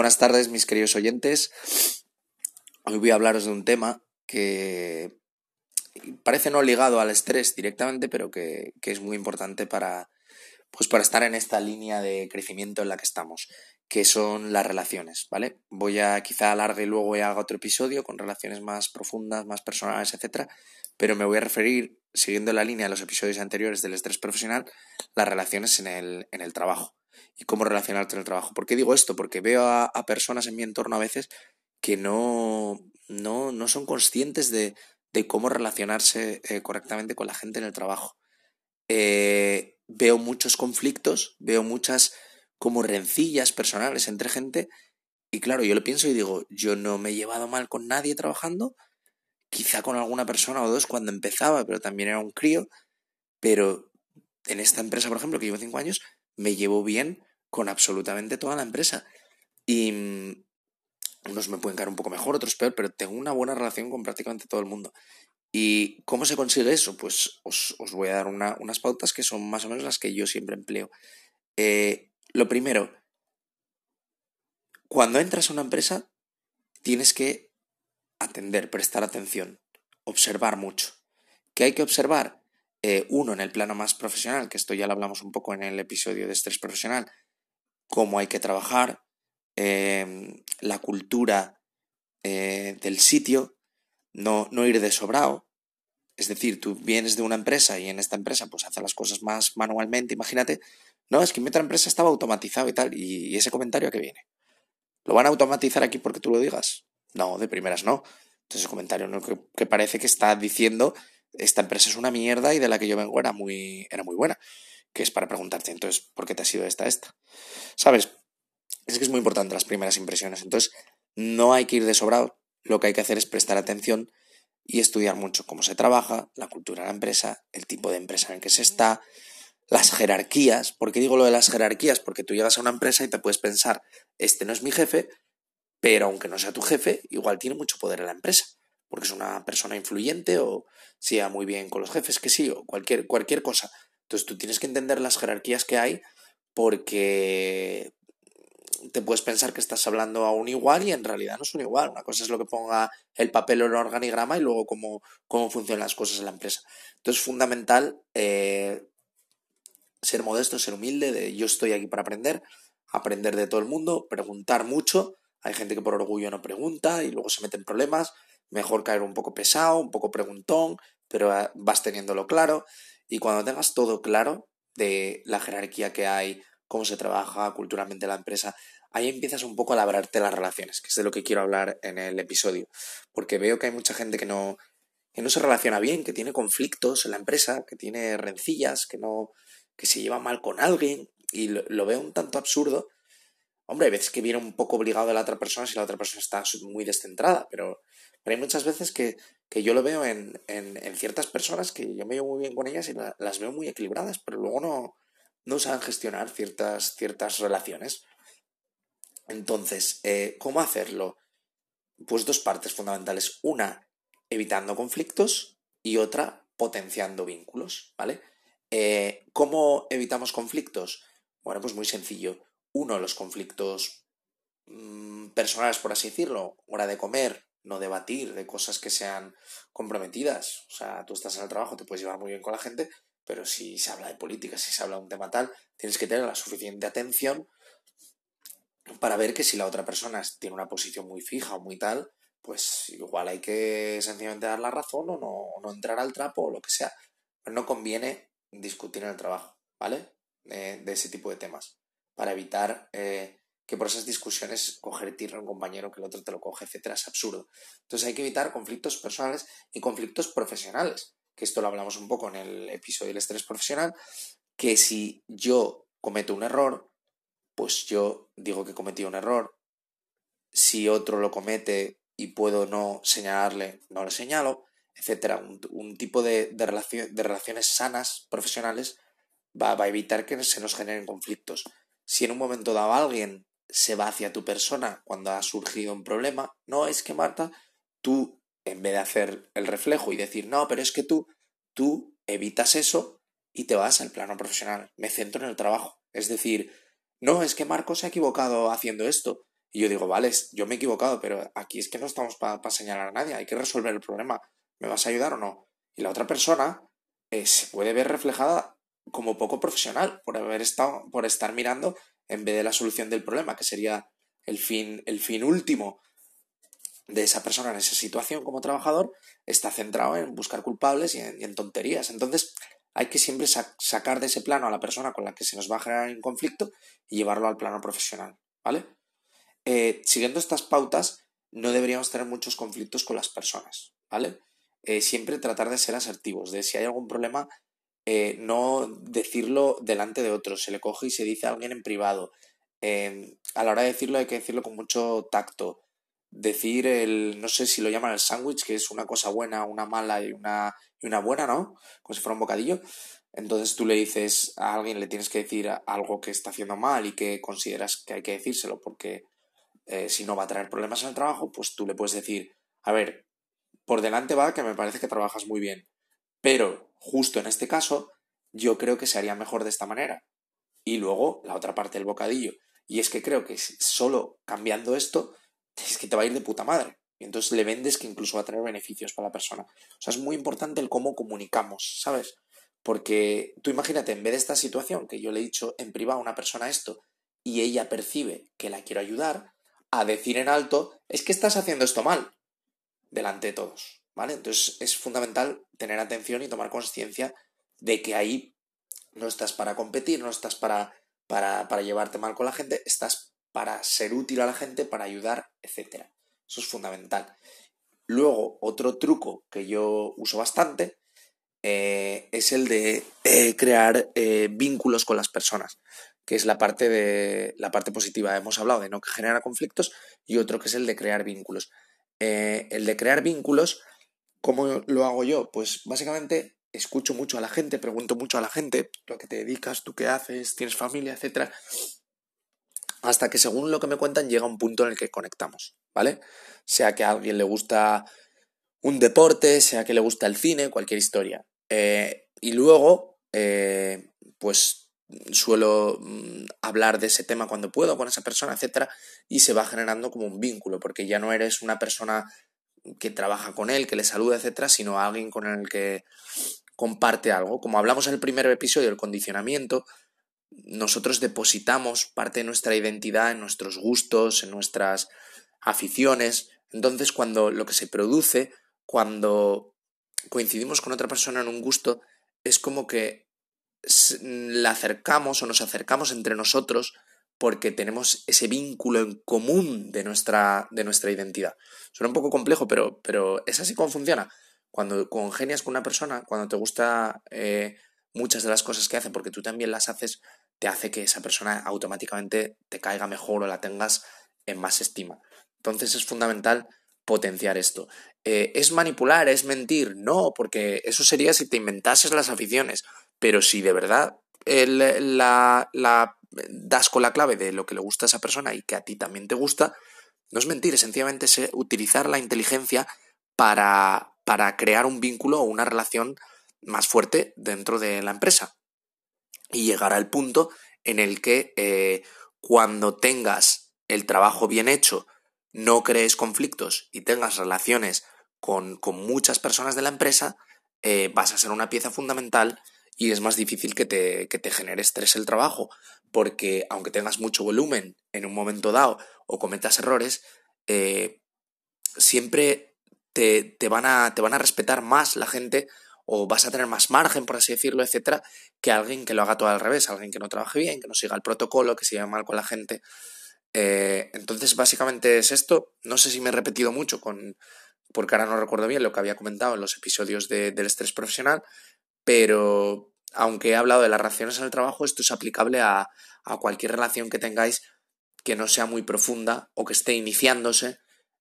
Buenas tardes, mis queridos oyentes. Hoy voy a hablaros de un tema que parece no ligado al estrés directamente, pero que, es muy importante para, pues para estar en esta línea de crecimiento en la que estamos, que son las relaciones, ¿vale? Voy a quizá alargue y luego haga otro episodio con relaciones más profundas, más personales, etcétera, pero me voy a referir, siguiendo la línea de los episodios anteriores del estrés profesional, las relaciones en el, en el trabajo y cómo relacionarte en el trabajo. ¿Por qué digo esto? Porque veo a, personas en mi entorno a veces que no, no, no son conscientes de, de cómo relacionarse eh, correctamente con la gente en el trabajo. Eh, veo muchos conflictos, veo muchas como rencillas personales entre gente y claro, yo lo pienso y digo, yo no me he llevado mal con nadie trabajando, quizá con alguna persona o dos cuando empezaba, pero también era un crío, pero en esta empresa, por ejemplo, que llevo cinco años, me llevo bien con absolutamente toda la empresa. Y mm, unos me pueden caer un poco mejor, otros peor, pero tengo una buena relación con prácticamente todo el mundo. ¿Y cómo se consigue eso? Pues os, voy a dar unas pautas que son más o menos las que yo siempre empleo. Eh, lo primero, cuando entras a una empresa, tienes que atender, prestar atención, observar mucho. ¿Qué hay que observar? Eh, uno, en el plano más profesional, que esto ya lo hablamos un poco en el episodio de estrés profesional, cómo hay que trabajar, em, la cultura eh, del sitio, no, no ir de sobrado. Es decir, tú vienes de una empresa y en esta empresa pues hace las cosas más manualmente, imagínate, no, es que mi otra empresa estaba automatizado y tal, y, ese comentario a qué viene. ¿Lo van a automatizar aquí porque tú lo digas? No, de primeras no. Entonces ese comentario que parece que está diciendo esta empresa es una mierda y de la que yo vengo era muy, era muy buena. Que es para preguntarte, entonces, ¿por qué te ha sido esta esta? ¿Sabes? Es que es muy importante las primeras impresiones. Entonces, no hay que ir de sobrado. Lo que hay que hacer es prestar atención y estudiar mucho cómo se trabaja, la cultura de la empresa, el tipo de empresa en que se está, las jerarquías. ¿Por qué digo lo de las jerarquías? Porque tú llegas a una empresa y te puedes pensar, este no es mi jefe, pero aunque no sea tu jefe, igual tiene mucho poder en la empresa porque es una persona influyente o sea muy bien con los jefes, que sí, o cualquier, cualquier cosa. Entonces tú tienes que entender las jerarquías que hay porque te puedes pensar que estás hablando a un igual y en realidad no es un igual. Una cosa es lo que ponga el papel o el organigrama y luego cómo, cómo funcionan las cosas en la empresa. Entonces es fundamental eh, ser modesto, ser humilde, de yo estoy aquí para aprender, aprender de todo el mundo, preguntar mucho. Hay gente que por orgullo no pregunta y luego se mete en problemas mejor caer un poco pesado, un poco preguntón, pero ah, vas teniéndolo claro. Y cuando tengas todo claro de la jerarquía que hay, cómo se trabaja culturalmente la empresa, ahí empiezas un poco a labrarte las relaciones, que es de lo que quiero hablar en el episodio. Porque veo que hay mucha gente que no, que no se relaciona bien, que tiene conflictos en la empresa, que tiene rencillas, que no, que se lleva mal con alguien, y lo, lo veo un tanto absurdo. Hombre, hay veces que viene un poco obligado de la otra persona si la otra persona está muy descentrada, pero hay muchas veces que, yo lo veo en, en, ciertas personas que yo me llevo muy bien con ellas y las veo muy equilibradas, pero luego no, no saben gestionar ciertas, ciertas relaciones. Entonces, eh, ¿cómo hacerlo? Pues dos partes fundamentales. Una, evitando conflictos y otra, potenciando vínculos, ¿vale? Eh, ¿Cómo evitamos conflictos? Bueno, pues muy sencillo. Uno, los conflictos mm, personales, por así decirlo, hora de comer, no debatir de cosas que sean comprometidas. O sea, tú estás en el trabajo, te puedes llevar muy bien con la gente, pero si se habla de política, si se habla de un tema tal, tienes que tener la suficiente atención para ver que si la otra persona tiene una posición muy fija o muy tal, pues igual hay que sencillamente dar la razón o no, no entrar al trapo o lo que sea. No conviene discutir en el trabajo, ¿vale? de ese tipo de temas, para evitar eh, que por esas discusiones coger tierra a un compañero que el otro te lo coge, etcétera, es absurdo. Entonces hay que evitar conflictos personales y conflictos profesionales, que esto lo hablamos un poco en el episodio del estrés profesional, que si yo cometo un error, pues yo digo que cometí un error, si otro lo comete y puedo no señalarle, no lo señalo, etcétera. Un, tipo de, de, de, relaciones sanas, profesionales, va, a evitar que se nos generen conflictos. Si en un momento dado alguien se va hacia tu persona cuando ha surgido un problema. No, es que Marta, tú, en vez de hacer el reflejo y decir, no, pero es que tú, tú evitas eso y te vas al plano profesional. Me centro en el trabajo. Es decir, no, es que Marco se ha equivocado haciendo esto. Y yo digo, vale, yo me he equivocado, pero aquí es que no estamos para señalar a nadie, hay que resolver el problema. ¿Me vas a ayudar o no? Y la otra persona eh, se puede ver reflejada como poco profesional por haber estado, por estar mirando en vez de la solución del problema, que sería el fin, el fin último de esa persona en esa situación como trabajador, está centrado en buscar culpables y en, tonterías. Entonces, hay que siempre sacar de ese plano a la persona con la que se nos va a generar un conflicto y llevarlo al plano profesional, ¿vale? Eh, siguiendo estas pautas, no deberíamos tener muchos conflictos con las personas, ¿vale? Eh, siempre tratar de ser asertivos, de si hay algún problema, eh, no decirlo delante de otros, se le coge y se dice a alguien en privado. Em, a la hora de decirlo hay que decirlo con mucho tacto. Decir el, no sé si lo llaman el sándwich, que es una cosa buena, una mala y una, y una buena, ¿no? Como si fuera un bocadillo. Entonces tú le dices a alguien, le tienes que decir algo que está haciendo mal y que consideras que hay que decírselo porque eh, si no va a traer problemas en el trabajo, pues tú le puedes decir, a ver, por delante va que me parece que trabajas muy bien, pero justo en este caso yo creo que se haría mejor de esta manera. Y luego la otra parte del bocadillo. Y es que creo que solo cambiando esto es que te va a ir de puta madre. Y entonces le vendes que incluso va a tener beneficios para la persona. O sea, es muy importante el cómo comunicamos, ¿sabes? Porque tú imagínate, en vez de esta situación que yo le he dicho en privado a una persona esto y ella percibe que la quiero ayudar, a decir en alto, es que estás haciendo esto mal delante de todos, ¿vale? Entonces es fundamental tener atención y tomar conciencia de que ahí no estás para competir, no estás para, para, para llevarte mal con la gente, estás para ser útil a la gente, para ayudar, etc. Eso es fundamental. Luego, otro truco que yo uso bastante eh, es el de eh, crear eh, vínculos con las personas, que es la parte, de, la parte positiva. Hemos hablado de no generar conflictos y otro que es el de crear vínculos. El de crear vínculos, ¿cómo lo hago yo? Pues básicamente escucho mucho a la gente, pregunto mucho a la gente lo que te dedicas, tú qué haces, tienes familia, etc. Hasta que según lo que me cuentan llega un punto en el que conectamos, ¿vale? Sea que a alguien le gusta un deporte, sea que le gusta el cine, cualquier historia. Eh, y luego, eh, pues suelo mm, hablar de ese tema cuando puedo con esa persona, etcétera, y se va generando como un vínculo, porque ya no eres una persona que trabaja con él, que le saluda, etcétera, sino alguien con el que comparte algo. Como hablamos en el primer episodio del condicionamiento, nosotros depositamos parte de nuestra identidad en nuestros gustos, en nuestras aficiones. Entonces, cuando lo que se produce, cuando coincidimos con otra persona en un gusto, es como que la acercamos o nos acercamos entre nosotros porque tenemos ese vínculo en común de nuestra, de nuestra identidad. Suena un poco complejo, pero, pero es así como funciona. Cuando congenias con una persona, cuando te gusta eh, muchas de las cosas que hace, porque tú también las haces, te hace que esa persona automáticamente te caiga mejor o la tengas en más estima. Entonces es fundamental potenciar esto. Eh, ¿Es manipular? ¿Es mentir? No, porque eso sería si te inventases las aficiones. Pero si de verdad la, das con la clave de lo que le gusta a esa persona y que a ti también te gusta, no es mentir, es sencillamente es utilizar la inteligencia para, para crear un vínculo o una relación más fuerte dentro de la empresa. Y llegar al punto en el que eh, cuando tengas el trabajo bien hecho, no crees conflictos y tengas relaciones con, con muchas personas de la empresa, eh, vas a ser una pieza fundamental y es más difícil que te, que te genere estrés el trabajo, porque aunque tengas mucho volumen en un momento dado o cometas errores, eh, siempre te, te, van a, te van a respetar más la gente o vas a tener más margen, por así decirlo, etcétera, que alguien que lo haga todo al revés, alguien que no trabaje bien, que no siga el protocolo, que se lleve mal con la gente. Eh, entonces, básicamente es esto. No sé si me he repetido mucho con. porque ahora no recuerdo bien lo que había comentado en los episodios de, del estrés profesional, pero aunque he hablado de las relaciones en el trabajo, esto es aplicable a, cualquier relación que tengáis que no sea muy profunda o que esté iniciándose.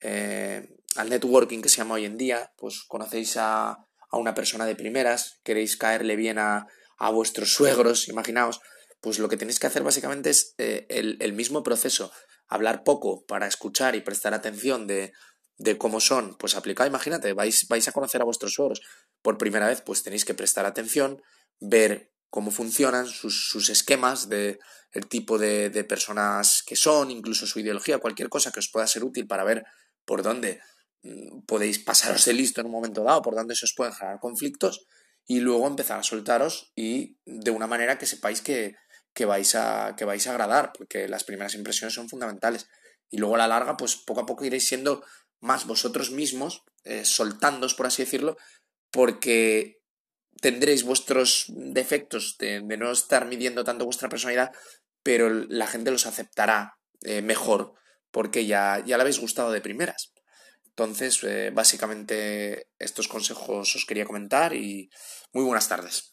Eh, al networking que se llama hoy en día, pues conocéis a, una persona de primeras, queréis caerle bien a, vuestros suegros, imaginaos, pues lo que tenéis que hacer básicamente es eh, el, mismo proceso, hablar poco para escuchar y prestar atención de, de cómo son, pues aplicado, imagínate, vais, vais a conocer a vuestros suegros por primera vez, pues tenéis que prestar atención, ver cómo funcionan, sus, esquemas, de el tipo de, de, personas que son, incluso su ideología, cualquier cosa que os pueda ser útil para ver por dónde mm, podéis pasaros de listo en un momento dado, por dónde se os pueden generar conflictos, y luego empezar a soltaros y de una manera que sepáis que, que, vais, a, que vais a agradar, porque las primeras impresiones son fundamentales. Y luego a la larga, pues poco a poco iréis siendo más vosotros mismos, eh, soltándos, por así decirlo, porque tendréis vuestros defectos de, no estar midiendo tanto vuestra personalidad, pero la gente los aceptará eh, mejor porque ya, ya le habéis gustado de primeras. Entonces, eh, básicamente estos consejos os quería comentar y muy buenas tardes.